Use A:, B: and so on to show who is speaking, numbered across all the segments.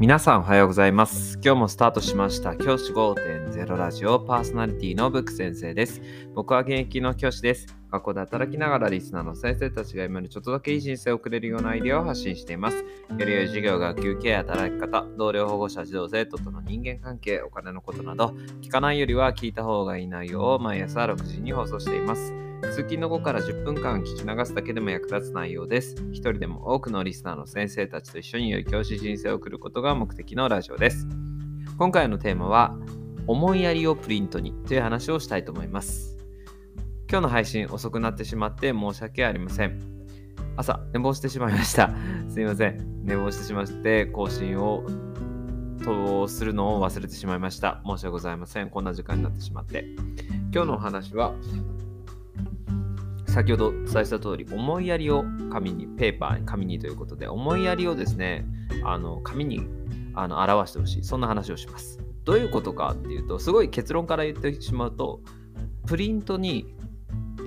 A: 皆さんおはようございます。今日もスタートしました教師5.0ラジオパーソナリティのブック先生です。僕は現役の教師です。学校で働きながらリスナーの先生たちが今にちょっとだけいい人生を送れるようなアイデアを発信しています。より良い授業、学級ケア、働き方、同僚保護者、児童生徒との人間関係、お金のことなど、聞かないよりは聞いた方がいい内容を毎朝6時に放送しています。通勤の後から10分間聞き流すだけでも役立つ内容です。一人でも多くのリスナーの先生たちと一緒に良い教師人生を送ることが目的のラジオです。今回のテーマは、思いやりをプリントにという話をしたいと思います。今日の配信遅くなってしまって申し訳ありません。朝、寝坊してしまいました。すいません。寝坊してしまって更新をとするのを忘れてしまいました。申し訳ございません。こんな時間になってしまって。今日のお話は、先ほどお伝えした通り、思いやりを紙に、ペーパーに、紙にということで、思いやりをですね、あの紙にあの表してほしい。そんな話をします。どういうことかっていうと、すごい結論から言ってしまうと、プリントに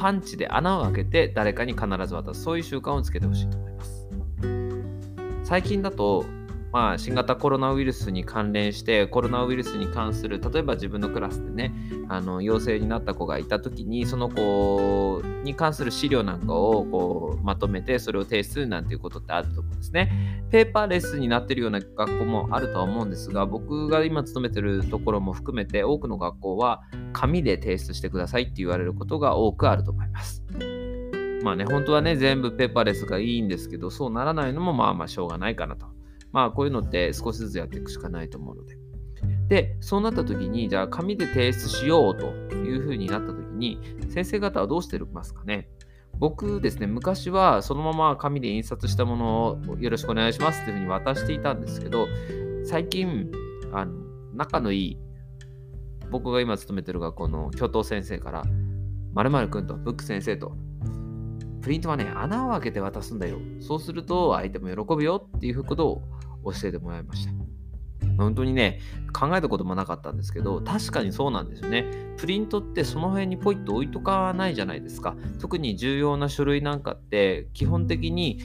A: パンチで穴を開けて誰かに必ず渡す、そういう習慣をつけてほしいと思います。最近だと、まあ、新型コロナウイルスに関連してコロナウイルスに関する例えば自分のクラスでねあの陽性になった子がいた時にその子に関する資料なんかをこうまとめてそれを提出するなんていうことってあると思うんですね。ペーパーレスになってるような学校もあるとは思うんですが僕が今勤めてるところも含めて多くの学校は紙で提出してくださいって言われることが多くあると思います。まあね、本当はね、全部ペーパーレスがいいんですけど、そうならないのもまあまあしょうがないかなと。まあこういうのって少しずつやっていくしかないと思うので。で、そうなった時に、じゃあ紙で提出しようというふうになった時に、先生方はどうしてますかね？僕ですね、昔はそのまま紙で印刷したものをよろしくお願いしますっていうふうに渡していたんですけど、最近、あの仲のいい、僕が今勤めてる学校の教頭先生から、まる君とブック先生とプリントはね、穴を開けて渡すんだよ。そうすると相手も喜ぶよっていうことを教えてもらいました。本当にね、考えたこともなかったんですけど、確かにそうなんですよね。プリントってその辺にポイッと置いとかないじゃないですか。特に重要な書類なんかって基本的に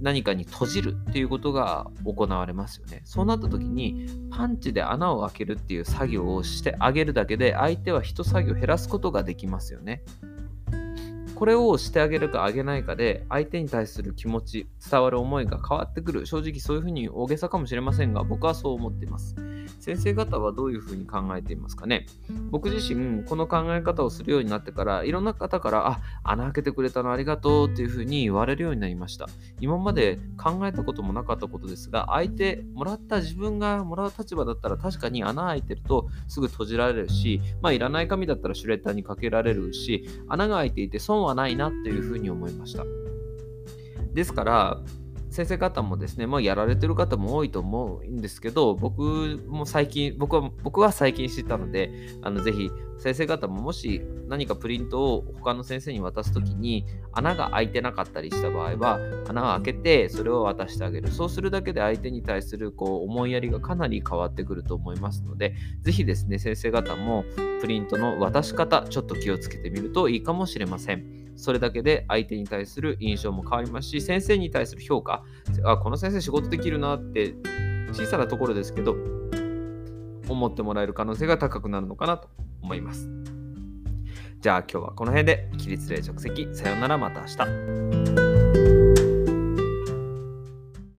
A: 何かに閉じるっていうことが行われますよね。そうなった時にパンチで穴を開けるっていう作業をしてあげるだけで相手は一作業減らすことができますよね。これをしてあげるかあげないかで相手に対する気持ち伝わる思いが変わってくる。正直そういうふうに大げさかもしれませんが僕はそう思っています。先生方はどういうふうに考えていますかね？僕自身この考え方をするようになってからいろんな方からあ穴開けてくれたのありがとうっていうふうに言われるようになりました。今まで考えたこともなかったことですが相手もらった自分がもらう立場だったら確かに穴開いてるとすぐ閉じられるしまあいらない紙だったらシュレッダーにかけられるし穴が開いていて損ははないなっていうふうに思いましたですから先生方もですね、まあ、やられてる方も多いと思うんですけど、僕も最近、僕は僕は最近知ったので、あのぜひ先生方ももし何かプリントを他の先生に渡すときに穴が開いてなかったりした場合は、穴を開けてそれを渡してあげる。そうするだけで相手に対するこう思いやりがかなり変わってくると思いますので、ぜひですね、先生方もプリントの渡し方、ちょっと気をつけてみるといいかもしれません。それだけで相手に対する印象も変わりますし、先生に対する評価、あ、この先生仕事できるなって小さなところですけど、思ってもらえる可能性が高くなるのかなと思います。じゃあ今日はこの辺で起立例直席さよならまた明日。